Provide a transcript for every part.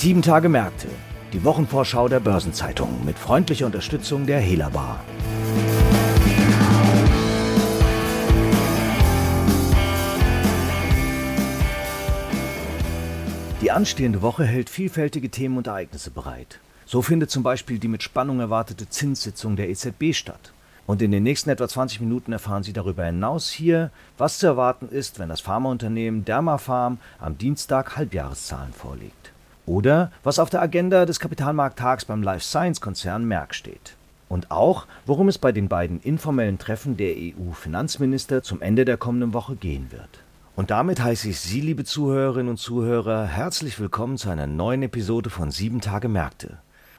Sieben Tage Märkte, die Wochenvorschau der Börsenzeitung mit freundlicher Unterstützung der Hela Bar. Die anstehende Woche hält vielfältige Themen und Ereignisse bereit. So findet zum Beispiel die mit Spannung erwartete Zinssitzung der EZB statt. Und in den nächsten etwa 20 Minuten erfahren Sie darüber hinaus hier, was zu erwarten ist, wenn das Pharmaunternehmen Dermafarm am Dienstag Halbjahreszahlen vorlegt. Oder was auf der Agenda des Kapitalmarkttags beim Life Science Konzern Merck steht. Und auch, worum es bei den beiden informellen Treffen der EU-Finanzminister zum Ende der kommenden Woche gehen wird. Und damit heiße ich Sie, liebe Zuhörerinnen und Zuhörer, herzlich willkommen zu einer neuen Episode von Sieben Tage Märkte.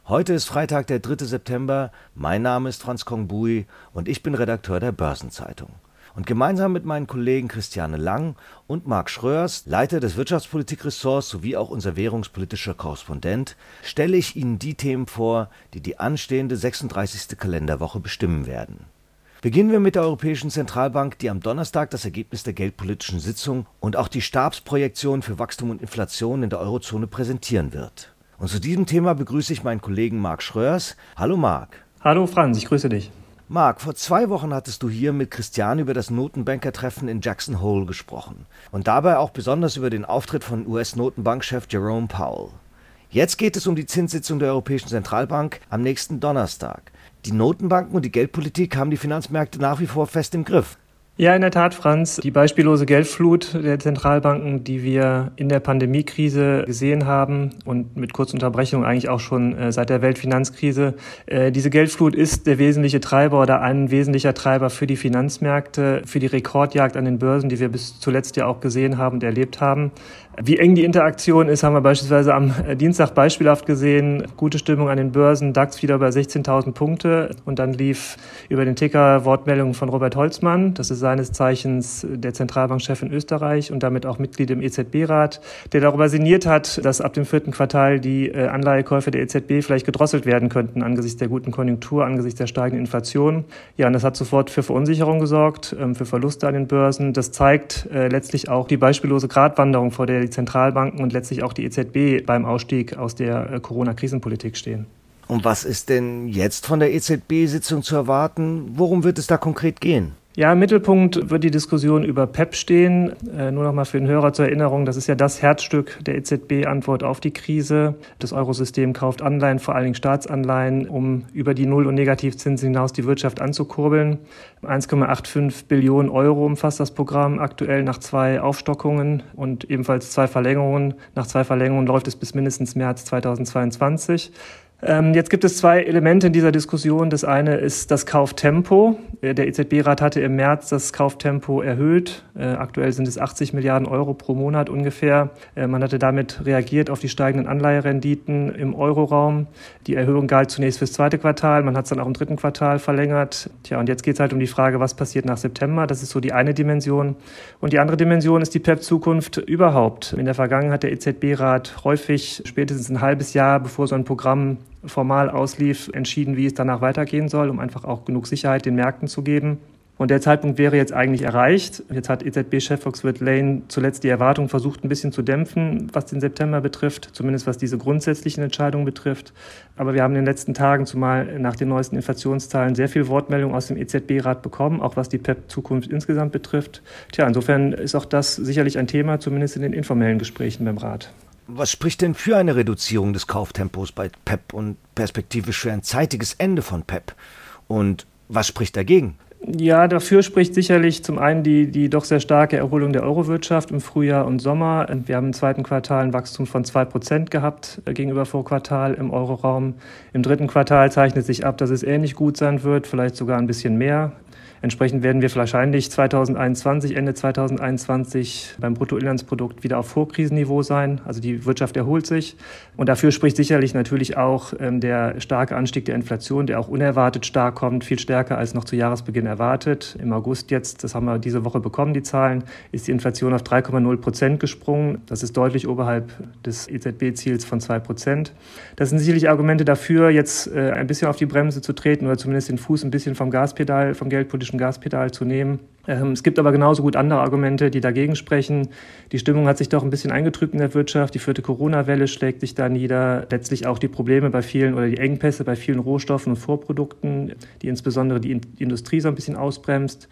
Heute ist Freitag, der 3. September. Mein Name ist Franz Kongbui und ich bin Redakteur der Börsenzeitung. Und gemeinsam mit meinen Kollegen Christiane Lang und Marc Schröers, Leiter des Wirtschaftspolitikressorts sowie auch unser währungspolitischer Korrespondent, stelle ich Ihnen die Themen vor, die die anstehende 36. Kalenderwoche bestimmen werden. Beginnen wir mit der Europäischen Zentralbank, die am Donnerstag das Ergebnis der geldpolitischen Sitzung und auch die Stabsprojektion für Wachstum und Inflation in der Eurozone präsentieren wird. Und zu diesem Thema begrüße ich meinen Kollegen Marc Schröers. Hallo Marc. Hallo Franz, ich grüße dich. Marc, vor zwei Wochen hattest du hier mit Christian über das Notenbankertreffen in Jackson Hole gesprochen und dabei auch besonders über den Auftritt von US-Notenbankchef Jerome Powell. Jetzt geht es um die Zinssitzung der Europäischen Zentralbank am nächsten Donnerstag. Die Notenbanken und die Geldpolitik haben die Finanzmärkte nach wie vor fest im Griff. Ja, in der Tat, Franz. Die beispiellose Geldflut der Zentralbanken, die wir in der Pandemiekrise gesehen haben und mit kurzer Unterbrechung eigentlich auch schon äh, seit der Weltfinanzkrise. Äh, diese Geldflut ist der wesentliche Treiber oder ein wesentlicher Treiber für die Finanzmärkte, für die Rekordjagd an den Börsen, die wir bis zuletzt ja auch gesehen haben und erlebt haben. Wie eng die Interaktion ist, haben wir beispielsweise am äh, Dienstag beispielhaft gesehen. Gute Stimmung an den Börsen, DAX wieder bei 16.000 Punkte und dann lief über den Ticker Wortmeldung von Robert Holzmann. Das ist seines Zeichens der Zentralbankchef in Österreich und damit auch Mitglied im EZB-Rat, der darüber sinniert hat, dass ab dem vierten Quartal die äh, Anleihekäufe der EZB vielleicht gedrosselt werden könnten angesichts der guten Konjunktur, angesichts der steigenden Inflation. Ja, und das hat sofort für Verunsicherung gesorgt, ähm, für Verluste an den Börsen. Das zeigt äh, letztlich auch die beispiellose Gratwanderung, vor der Zentralbanken und letztlich auch die EZB beim Ausstieg aus der äh, Corona-Krisenpolitik stehen. Und was ist denn jetzt von der EZB-Sitzung zu erwarten? Worum wird es da konkret gehen? Ja, im Mittelpunkt wird die Diskussion über PEP stehen. Äh, nur noch mal für den Hörer zur Erinnerung, das ist ja das Herzstück der EZB-Antwort auf die Krise. Das Eurosystem kauft Anleihen, vor allen Dingen Staatsanleihen, um über die Null- und Negativzinsen hinaus die Wirtschaft anzukurbeln. 1,85 Billionen Euro umfasst das Programm aktuell nach zwei Aufstockungen und ebenfalls zwei Verlängerungen. Nach zwei Verlängerungen läuft es bis mindestens März 2022. Ähm, jetzt gibt es zwei Elemente in dieser Diskussion. Das eine ist das Kauftempo. Äh, der EZB-Rat hatte im März das Kauftempo erhöht. Äh, aktuell sind es 80 Milliarden Euro pro Monat ungefähr. Äh, man hatte damit reagiert auf die steigenden Anleiherenditen im Euroraum. Die Erhöhung galt zunächst fürs zweite Quartal. Man hat es dann auch im dritten Quartal verlängert. Tja, und jetzt geht es halt um die Frage, was passiert nach September. Das ist so die eine Dimension. Und die andere Dimension ist die PEP-Zukunft überhaupt. In der Vergangenheit hat der EZB-Rat häufig spätestens ein halbes Jahr, bevor so ein Programm formal auslief, entschieden, wie es danach weitergehen soll, um einfach auch genug Sicherheit den Märkten zu geben. Und der Zeitpunkt wäre jetzt eigentlich erreicht. Jetzt hat EZB-Chef Foxworth Lane zuletzt die Erwartung versucht, ein bisschen zu dämpfen, was den September betrifft, zumindest was diese grundsätzlichen Entscheidungen betrifft. Aber wir haben in den letzten Tagen, zumal nach den neuesten Inflationszahlen, sehr viel Wortmeldung aus dem EZB-Rat bekommen, auch was die PEP-Zukunft insgesamt betrifft. Tja, insofern ist auch das sicherlich ein Thema, zumindest in den informellen Gesprächen beim Rat. Was spricht denn für eine Reduzierung des Kauftempos bei PEP und perspektivisch für ein zeitiges Ende von PEP? Und was spricht dagegen? Ja, dafür spricht sicherlich zum einen die, die doch sehr starke Erholung der Eurowirtschaft im Frühjahr und Sommer. Wir haben im zweiten Quartal ein Wachstum von zwei Prozent gehabt äh, gegenüber Vorquartal im Euroraum. Im dritten Quartal zeichnet sich ab, dass es ähnlich gut sein wird, vielleicht sogar ein bisschen mehr. Entsprechend werden wir wahrscheinlich 2021, Ende 2021 beim Bruttoinlandsprodukt wieder auf Vorkrisenniveau sein. Also die Wirtschaft erholt sich. Und dafür spricht sicherlich natürlich auch ähm, der starke Anstieg der Inflation, der auch unerwartet stark kommt, viel stärker als noch zu Jahresbeginn erwartet. Im August jetzt, das haben wir diese Woche bekommen, die Zahlen, ist die Inflation auf 3,0 Prozent gesprungen. Das ist deutlich oberhalb des EZB-Ziels von 2 Prozent. Das sind sicherlich Argumente dafür, jetzt äh, ein bisschen auf die Bremse zu treten oder zumindest den Fuß ein bisschen vom Gaspedal, vom geldpolitischen politischen Gaspedal zu nehmen. Ähm, es gibt aber genauso gut andere Argumente, die dagegen sprechen. Die Stimmung hat sich doch ein bisschen eingetrübt in der Wirtschaft. Die vierte Corona-Welle schlägt sich da nieder. Letztlich auch die Probleme bei vielen oder die Engpässe bei vielen Rohstoffen und Vorprodukten, die insbesondere die Industrie so ein bisschen ausbremst.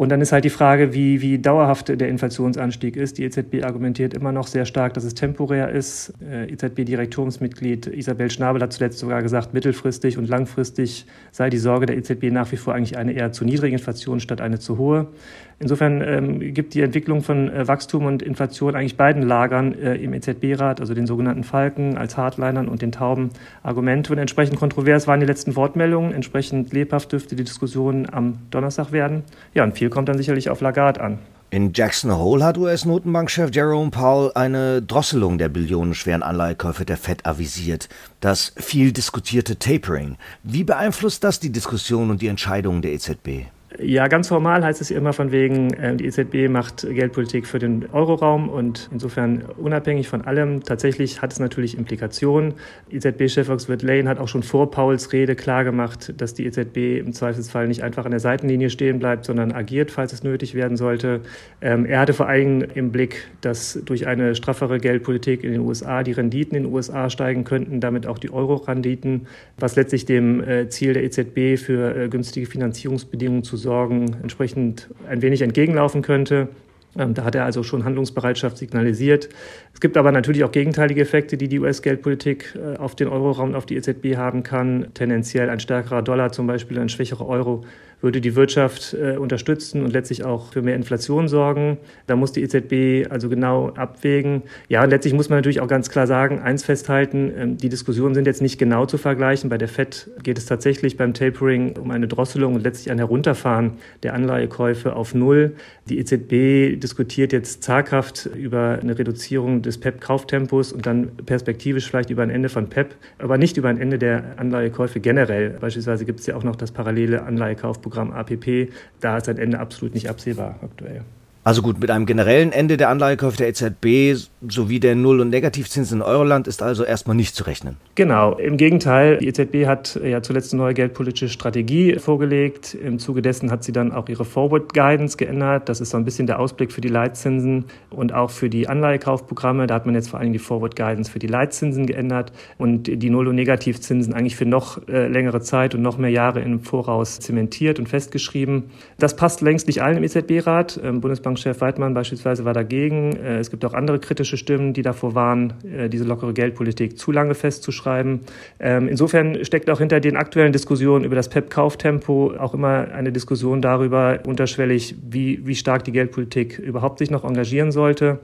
Und dann ist halt die Frage, wie, wie dauerhaft der Inflationsanstieg ist. Die EZB argumentiert immer noch sehr stark, dass es temporär ist. Äh, EZB-Direktoriumsmitglied Isabel Schnabel hat zuletzt sogar gesagt, mittelfristig und langfristig sei die Sorge der EZB nach wie vor eigentlich eine eher zu niedrige Inflation statt eine zu hohe. Insofern ähm, gibt die Entwicklung von äh, Wachstum und Inflation eigentlich beiden Lagern äh, im EZB-Rat, also den sogenannten Falken als Hardlinern und den Tauben, Argumente. Und entsprechend kontrovers waren die letzten Wortmeldungen. Entsprechend lebhaft dürfte die Diskussion am Donnerstag werden. Ja, und viel kommt dann sicherlich auf Lagarde an. In Jackson Hole hat US-Notenbankchef Jerome Powell eine Drosselung der billionenschweren Anleihekäufe der Fed avisiert. Das viel diskutierte Tapering. Wie beeinflusst das die Diskussion und die Entscheidungen der EZB? Ja, ganz formal heißt es immer von wegen, äh, die EZB macht Geldpolitik für den Euroraum und insofern unabhängig von allem. Tatsächlich hat es natürlich Implikationen. EZB-Chef Oxford Lane hat auch schon vor Pauls Rede klargemacht, dass die EZB im Zweifelsfall nicht einfach an der Seitenlinie stehen bleibt, sondern agiert, falls es nötig werden sollte. Ähm, er hatte vor allem im Blick, dass durch eine straffere Geldpolitik in den USA die Renditen in den USA steigen könnten, damit auch die Euro-Renditen, was letztlich dem äh, Ziel der EZB für äh, günstige Finanzierungsbedingungen zu Sorgen entsprechend ein wenig entgegenlaufen könnte. Ähm, da hat er also schon Handlungsbereitschaft signalisiert. Es gibt aber natürlich auch gegenteilige Effekte, die die US-Geldpolitik äh, auf den Euroraum und auf die EZB haben kann. Tendenziell ein stärkerer Dollar zum Beispiel, ein schwächerer Euro würde die Wirtschaft äh, unterstützen und letztlich auch für mehr Inflation sorgen. Da muss die EZB also genau abwägen. Ja, und letztlich muss man natürlich auch ganz klar sagen, eins festhalten, ähm, die Diskussionen sind jetzt nicht genau zu vergleichen. Bei der FED geht es tatsächlich beim Tapering um eine Drosselung und letztlich ein Herunterfahren der Anleihekäufe auf Null. Die EZB diskutiert jetzt zaghaft über eine Reduzierung des PEP-Kauftempos und dann perspektivisch vielleicht über ein Ende von PEP, aber nicht über ein Ende der Anleihekäufe generell. Beispielsweise gibt es ja auch noch das parallele Anleihekaufprogramm Programm APP, da ist ein Ende absolut nicht absehbar aktuell. Also gut, mit einem generellen Ende der Anleihekäufe der EZB sowie der Null- und Negativzinsen in Euroland ist also erstmal nicht zu rechnen. Genau, im Gegenteil. Die EZB hat ja zuletzt eine neue geldpolitische Strategie vorgelegt. Im Zuge dessen hat sie dann auch ihre Forward Guidance geändert. Das ist so ein bisschen der Ausblick für die Leitzinsen und auch für die Anleihekaufprogramme. Da hat man jetzt vor allem die Forward Guidance für die Leitzinsen geändert und die Null- und Negativzinsen eigentlich für noch äh, längere Zeit und noch mehr Jahre im Voraus zementiert und festgeschrieben. Das passt längst nicht allen im EZB-Rat. Bundesbank Bundesbankchef Weidmann beispielsweise war dagegen. Äh, es gibt auch andere kritische Stimmen, die davor waren, äh, diese lockere Geldpolitik zu lange festzuschreiben. Ähm, insofern steckt auch hinter den aktuellen Diskussionen über das PEP-Kauftempo auch immer eine Diskussion darüber, unterschwellig, wie, wie stark die Geldpolitik überhaupt sich noch engagieren sollte.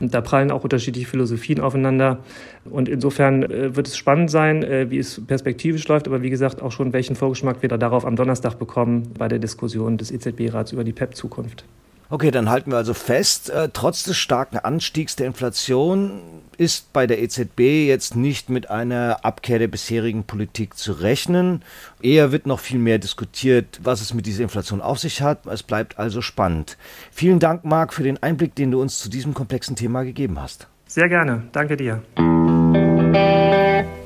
Und da prallen auch unterschiedliche Philosophien aufeinander. Und insofern äh, wird es spannend sein, wie es perspektivisch läuft, aber wie gesagt auch schon, welchen Vorgeschmack wir da darauf am Donnerstag bekommen bei der Diskussion des EZB-Rats über die PEP-Zukunft. Okay, dann halten wir also fest, äh, trotz des starken Anstiegs der Inflation ist bei der EZB jetzt nicht mit einer Abkehr der bisherigen Politik zu rechnen. Eher wird noch viel mehr diskutiert, was es mit dieser Inflation auf sich hat. Es bleibt also spannend. Vielen Dank, Marc, für den Einblick, den du uns zu diesem komplexen Thema gegeben hast. Sehr gerne. Danke dir.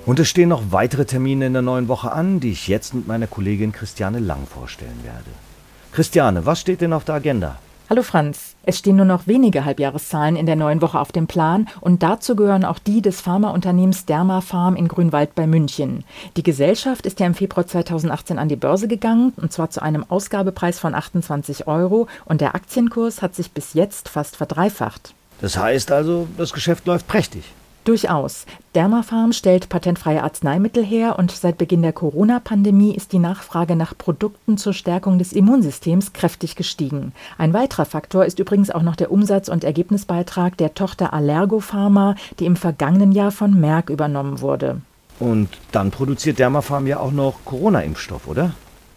Und es stehen noch weitere Termine in der neuen Woche an, die ich jetzt mit meiner Kollegin Christiane Lang vorstellen werde. Christiane, was steht denn auf der Agenda? Hallo Franz. Es stehen nur noch wenige Halbjahreszahlen in der neuen Woche auf dem Plan und dazu gehören auch die des Pharmaunternehmens Dermafarm in Grünwald bei München. Die Gesellschaft ist ja im Februar 2018 an die Börse gegangen und zwar zu einem Ausgabepreis von 28 Euro und der Aktienkurs hat sich bis jetzt fast verdreifacht. Das heißt also, das Geschäft läuft prächtig. Durchaus. Dermafarm stellt patentfreie Arzneimittel her und seit Beginn der Corona-Pandemie ist die Nachfrage nach Produkten zur Stärkung des Immunsystems kräftig gestiegen. Ein weiterer Faktor ist übrigens auch noch der Umsatz- und Ergebnisbeitrag der Tochter Allergo Pharma, die im vergangenen Jahr von Merck übernommen wurde. Und dann produziert Dermafarm ja auch noch Corona-Impfstoff, oder?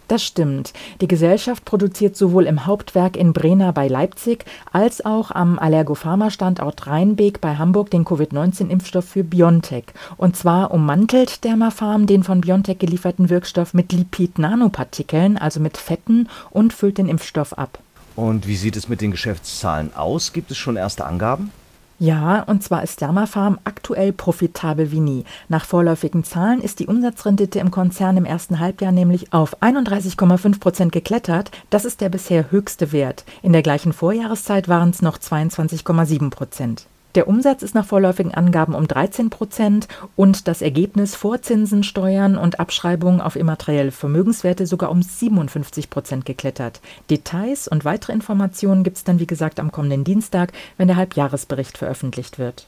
Das stimmt. Die Gesellschaft produziert sowohl im Hauptwerk in Brena bei Leipzig als auch am Allergopharma-Standort Rheinbeek bei Hamburg den Covid-19-Impfstoff für BioNTech. Und zwar ummantelt Dermafarm den von BioNTech gelieferten Wirkstoff mit Lipid-Nanopartikeln, also mit Fetten, und füllt den Impfstoff ab. Und wie sieht es mit den Geschäftszahlen aus? Gibt es schon erste Angaben? Ja, und zwar ist Dermafarm aktuell profitabel wie nie. Nach vorläufigen Zahlen ist die Umsatzrendite im Konzern im ersten Halbjahr nämlich auf 31,5 Prozent geklettert. Das ist der bisher höchste Wert. In der gleichen Vorjahreszeit waren es noch 22,7 Prozent. Der Umsatz ist nach vorläufigen Angaben um 13 Prozent und das Ergebnis vor Zinsen, Steuern und Abschreibungen auf immaterielle Vermögenswerte sogar um 57 Prozent geklettert. Details und weitere Informationen gibt es dann, wie gesagt, am kommenden Dienstag, wenn der Halbjahresbericht veröffentlicht wird.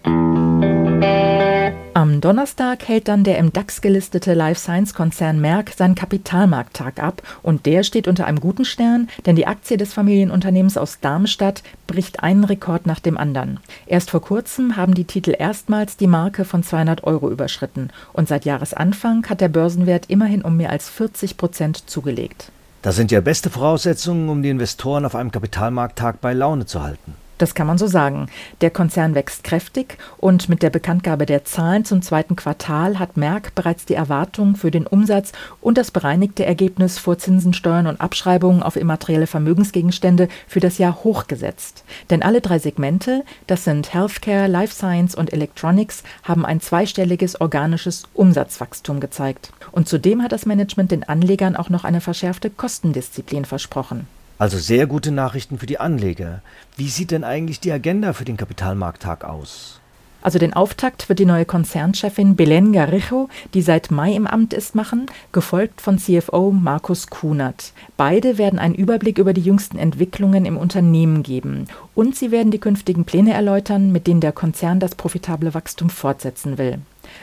Am Donnerstag hält dann der im DAX gelistete Life Science Konzern Merck seinen Kapitalmarkttag ab und der steht unter einem guten Stern, denn die Aktie des Familienunternehmens aus Darmstadt bricht einen Rekord nach dem anderen. Erst vor kurzem haben die Titel erstmals die Marke von 200 Euro überschritten und seit Jahresanfang hat der Börsenwert immerhin um mehr als 40 Prozent zugelegt. Das sind ja beste Voraussetzungen, um die Investoren auf einem Kapitalmarkttag bei Laune zu halten. Das kann man so sagen. Der Konzern wächst kräftig und mit der Bekanntgabe der Zahlen zum zweiten Quartal hat Merck bereits die Erwartungen für den Umsatz und das bereinigte Ergebnis vor Zinsen, Steuern und Abschreibungen auf immaterielle Vermögensgegenstände für das Jahr hochgesetzt. Denn alle drei Segmente, das sind Healthcare, Life Science und Electronics, haben ein zweistelliges organisches Umsatzwachstum gezeigt. Und zudem hat das Management den Anlegern auch noch eine verschärfte Kostendisziplin versprochen. Also sehr gute Nachrichten für die Anleger. Wie sieht denn eigentlich die Agenda für den Kapitalmarkttag aus? Also den Auftakt wird die neue Konzernchefin Belen Garijo, die seit Mai im Amt ist, machen, gefolgt von CFO Markus Kunert. Beide werden einen Überblick über die jüngsten Entwicklungen im Unternehmen geben und sie werden die künftigen Pläne erläutern, mit denen der Konzern das profitable Wachstum fortsetzen will.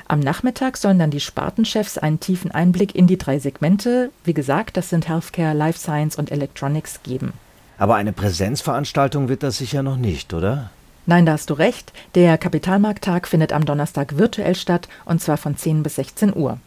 Am Nachmittag sollen dann die Spartenchefs einen tiefen Einblick in die drei Segmente, wie gesagt, das sind Healthcare, Life Science und Electronics, geben. Aber eine Präsenzveranstaltung wird das sicher noch nicht, oder? Nein, da hast du recht. Der Kapitalmarkttag findet am Donnerstag virtuell statt und zwar von 10 bis 16 Uhr.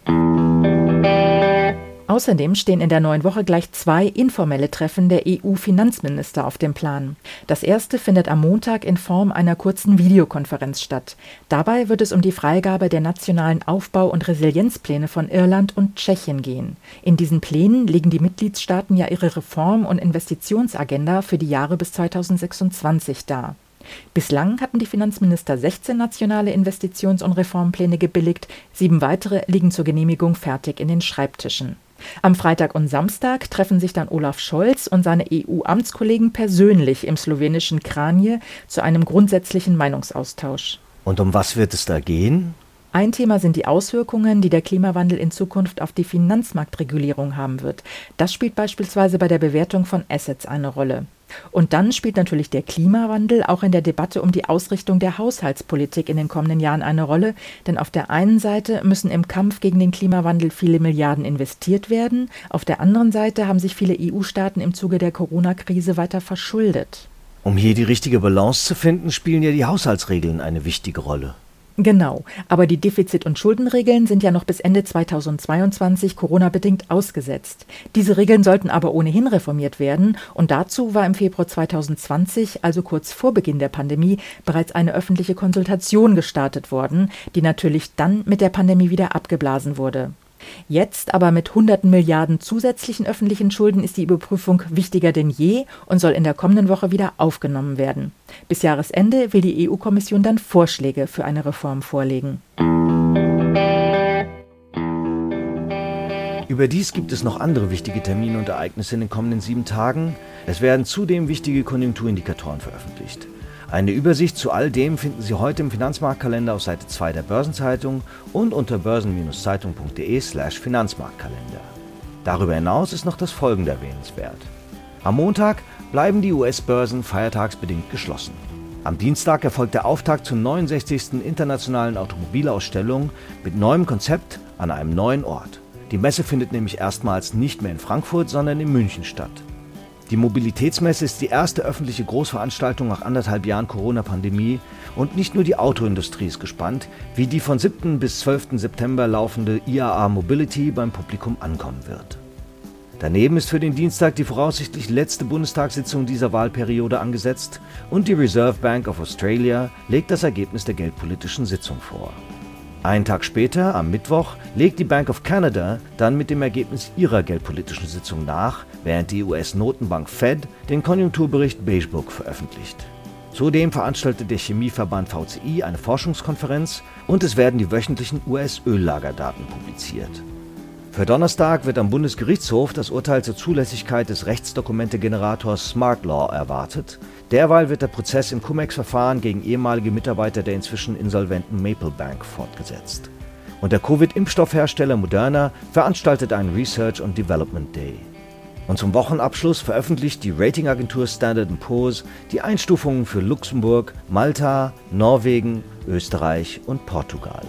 Außerdem stehen in der neuen Woche gleich zwei informelle Treffen der EU-Finanzminister auf dem Plan. Das erste findet am Montag in Form einer kurzen Videokonferenz statt. Dabei wird es um die Freigabe der nationalen Aufbau- und Resilienzpläne von Irland und Tschechien gehen. In diesen Plänen legen die Mitgliedstaaten ja ihre Reform- und Investitionsagenda für die Jahre bis 2026 dar. Bislang hatten die Finanzminister 16 nationale Investitions- und Reformpläne gebilligt, sieben weitere liegen zur Genehmigung fertig in den Schreibtischen. Am Freitag und Samstag treffen sich dann Olaf Scholz und seine EU-Amtskollegen persönlich im slowenischen Kranje zu einem grundsätzlichen Meinungsaustausch. Und um was wird es da gehen? Ein Thema sind die Auswirkungen, die der Klimawandel in Zukunft auf die Finanzmarktregulierung haben wird. Das spielt beispielsweise bei der Bewertung von Assets eine Rolle. Und dann spielt natürlich der Klimawandel auch in der Debatte um die Ausrichtung der Haushaltspolitik in den kommenden Jahren eine Rolle, denn auf der einen Seite müssen im Kampf gegen den Klimawandel viele Milliarden investiert werden, auf der anderen Seite haben sich viele EU-Staaten im Zuge der Corona-Krise weiter verschuldet. Um hier die richtige Balance zu finden, spielen ja die Haushaltsregeln eine wichtige Rolle. Genau, aber die Defizit- und Schuldenregeln sind ja noch bis Ende 2022 Corona-bedingt ausgesetzt. Diese Regeln sollten aber ohnehin reformiert werden und dazu war im Februar 2020, also kurz vor Beginn der Pandemie, bereits eine öffentliche Konsultation gestartet worden, die natürlich dann mit der Pandemie wieder abgeblasen wurde. Jetzt aber mit hunderten Milliarden zusätzlichen öffentlichen Schulden ist die Überprüfung wichtiger denn je und soll in der kommenden Woche wieder aufgenommen werden. Bis Jahresende will die EU-Kommission dann Vorschläge für eine Reform vorlegen. Überdies gibt es noch andere wichtige Termine und Ereignisse in den kommenden sieben Tagen. Es werden zudem wichtige Konjunkturindikatoren veröffentlicht. Eine Übersicht zu all dem finden Sie heute im Finanzmarktkalender auf Seite 2 der Börsenzeitung und unter börsen-zeitung.de/slash Finanzmarktkalender. Darüber hinaus ist noch das folgende erwähnenswert. Am Montag bleiben die US-Börsen feiertagsbedingt geschlossen. Am Dienstag erfolgt der Auftakt zur 69. Internationalen Automobilausstellung mit neuem Konzept an einem neuen Ort. Die Messe findet nämlich erstmals nicht mehr in Frankfurt, sondern in München statt. Die Mobilitätsmesse ist die erste öffentliche Großveranstaltung nach anderthalb Jahren Corona-Pandemie und nicht nur die Autoindustrie ist gespannt, wie die von 7. bis 12. September laufende IAA Mobility beim Publikum ankommen wird. Daneben ist für den Dienstag die voraussichtlich letzte Bundestagssitzung dieser Wahlperiode angesetzt und die Reserve Bank of Australia legt das Ergebnis der geldpolitischen Sitzung vor. Einen Tag später, am Mittwoch, legt die Bank of Canada dann mit dem Ergebnis ihrer geldpolitischen Sitzung nach, während die US-Notenbank Fed den Konjunkturbericht Beigebook veröffentlicht. Zudem veranstaltet der Chemieverband VCI eine Forschungskonferenz und es werden die wöchentlichen US-Öllagerdaten publiziert. Für Donnerstag wird am Bundesgerichtshof das Urteil zur Zulässigkeit des Rechtsdokumente-Generators Smart Law erwartet. Derweil wird der Prozess im Cum-Ex-Verfahren gegen ehemalige Mitarbeiter der inzwischen insolventen Maple Bank fortgesetzt. Und der Covid-Impfstoffhersteller Moderna veranstaltet einen Research and Development Day. Und zum Wochenabschluss veröffentlicht die Ratingagentur Standard Poor's die Einstufungen für Luxemburg, Malta, Norwegen, Österreich und Portugal.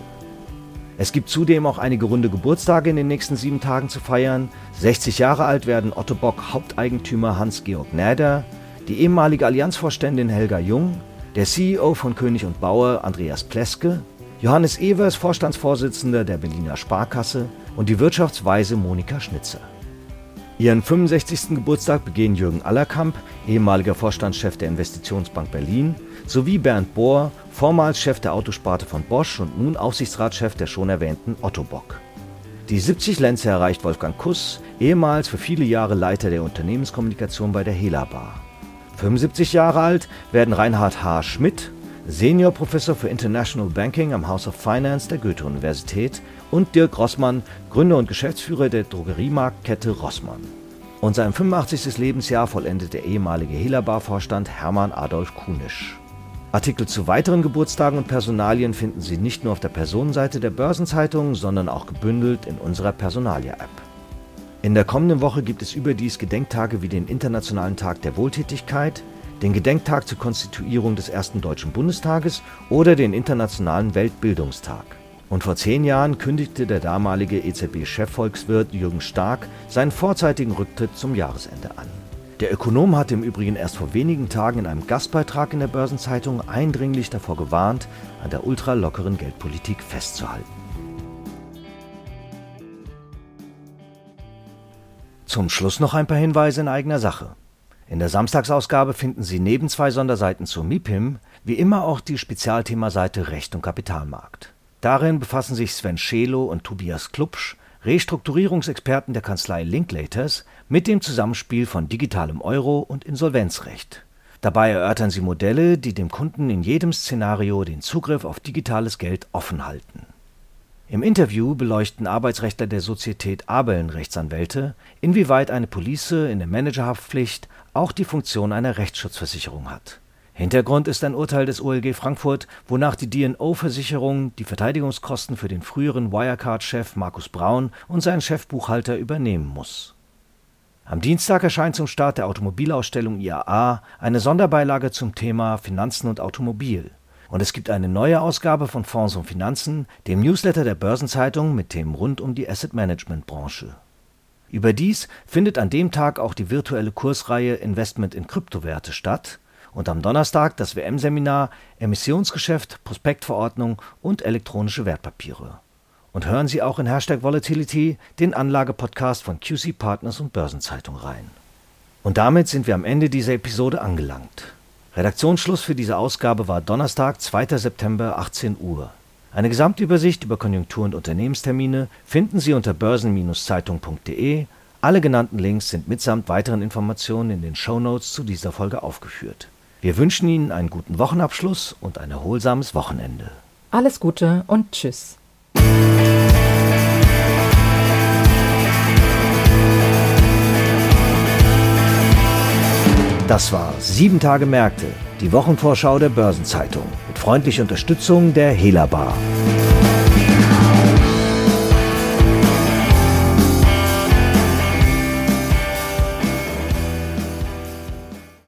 Es gibt zudem auch einige runde Geburtstage in den nächsten sieben Tagen zu feiern. 60 Jahre alt werden Otto Bock Haupteigentümer Hans-Georg Näder, die ehemalige Allianzvorständin Helga Jung, der CEO von König und Bauer Andreas Pleske, Johannes Evers Vorstandsvorsitzender der Berliner Sparkasse und die Wirtschaftsweise Monika Schnitzer. Ihren 65. Geburtstag begehen Jürgen Allerkamp, ehemaliger Vorstandschef der Investitionsbank Berlin, sowie Bernd Bohr, vormals Chef der Autosparte von Bosch und nun Aufsichtsratschef der schon erwähnten Otto Bock. Die 70 Lenze erreicht Wolfgang Kuss, ehemals für viele Jahre Leiter der Unternehmenskommunikation bei der Hela Bar. 75 Jahre alt werden Reinhard H. Schmidt, Seniorprofessor für International Banking am House of Finance der Goethe-Universität und Dirk Rossmann, Gründer und Geschäftsführer der Drogeriemarktkette Rossmann. Und sein 85. Lebensjahr vollendet der ehemalige Hela-Bar-Vorstand Hermann Adolf Kunisch. Artikel zu weiteren Geburtstagen und Personalien finden Sie nicht nur auf der Personenseite der Börsenzeitung, sondern auch gebündelt in unserer Personalia-App. In der kommenden Woche gibt es überdies Gedenktage wie den Internationalen Tag der Wohltätigkeit, den Gedenktag zur Konstituierung des ersten Deutschen Bundestages oder den Internationalen Weltbildungstag. Und vor zehn Jahren kündigte der damalige EZB-Chefvolkswirt Jürgen Stark seinen vorzeitigen Rücktritt zum Jahresende an. Der Ökonom hatte im Übrigen erst vor wenigen Tagen in einem Gastbeitrag in der Börsenzeitung eindringlich davor gewarnt, an der ultralockeren Geldpolitik festzuhalten. Zum Schluss noch ein paar Hinweise in eigener Sache. In der Samstagsausgabe finden Sie neben zwei Sonderseiten zur MIPIM wie immer auch die Spezialthemaseite Recht und Kapitalmarkt. Darin befassen sich Sven Schelo und Tobias Klubsch Restrukturierungsexperten der Kanzlei Linklaters mit dem Zusammenspiel von digitalem Euro und Insolvenzrecht. Dabei erörtern sie Modelle, die dem Kunden in jedem Szenario den Zugriff auf digitales Geld offen halten. Im Interview beleuchten Arbeitsrechtler der Sozietät Abeln Rechtsanwälte, inwieweit eine Police in der Managerhaftpflicht auch die Funktion einer Rechtsschutzversicherung hat Hintergrund ist ein Urteil des OLG Frankfurt, wonach die D&O-Versicherung die Verteidigungskosten für den früheren Wirecard-Chef Markus Braun und seinen Chefbuchhalter übernehmen muss. Am Dienstag erscheint zum Start der Automobilausstellung IAA eine Sonderbeilage zum Thema Finanzen und Automobil. Und es gibt eine neue Ausgabe von Fonds und Finanzen, dem Newsletter der Börsenzeitung mit Themen rund um die Asset-Management-Branche. Überdies findet an dem Tag auch die virtuelle Kursreihe Investment in Kryptowerte statt und am Donnerstag das WM-Seminar Emissionsgeschäft, Prospektverordnung und elektronische Wertpapiere. Und hören Sie auch in Hashtag Volatility den Anlagepodcast von QC Partners und Börsenzeitung rein. Und damit sind wir am Ende dieser Episode angelangt. Redaktionsschluss für diese Ausgabe war Donnerstag, 2. September, 18 Uhr. Eine Gesamtübersicht über Konjunktur- und Unternehmenstermine finden Sie unter börsen-zeitung.de. Alle genannten Links sind mitsamt weiteren Informationen in den Show Notes zu dieser Folge aufgeführt. Wir wünschen Ihnen einen guten Wochenabschluss und ein erholsames Wochenende. Alles Gute und Tschüss. Das war Sieben Tage Märkte, die Wochenvorschau der Börsenzeitung mit freundlicher Unterstützung der Hela Bar.